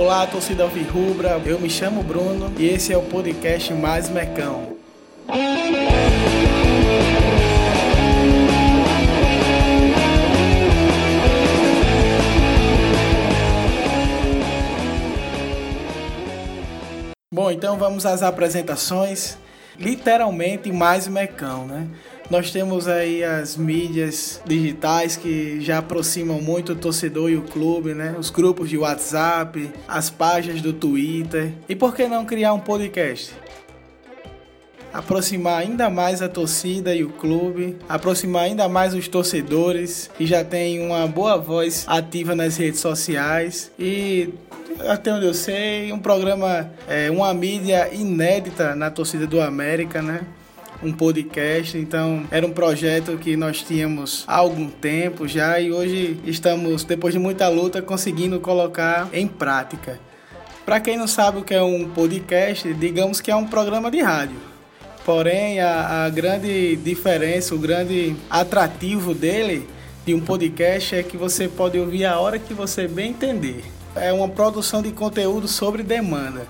Olá, torcida Alvirrubra, eu me chamo Bruno e esse é o podcast Mais Mecão. Bom, então vamos às apresentações. Literalmente mais mecão, né? Nós temos aí as mídias digitais que já aproximam muito o torcedor e o clube, né? Os grupos de WhatsApp, as páginas do Twitter. E por que não criar um podcast? aproximar ainda mais a torcida e o clube, aproximar ainda mais os torcedores que já tem uma boa voz ativa nas redes sociais e até onde eu sei, um programa, é, uma mídia inédita na torcida do América, né? Um podcast, então era um projeto que nós tínhamos há algum tempo já e hoje estamos, depois de muita luta, conseguindo colocar em prática. Para quem não sabe o que é um podcast, digamos que é um programa de rádio. Porém, a, a grande diferença, o grande atrativo dele, de um podcast, é que você pode ouvir a hora que você bem entender é uma produção de conteúdo sobre demanda.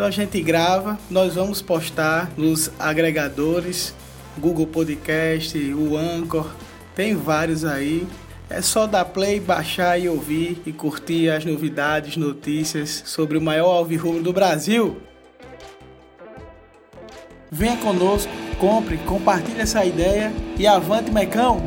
Então a gente grava, nós vamos postar nos agregadores, Google Podcast, o Anchor, tem vários aí. É só dar play, baixar e ouvir e curtir as novidades, notícias sobre o maior alvirrubro do Brasil. Venha conosco, compre, compartilhe essa ideia e avante, Mecão!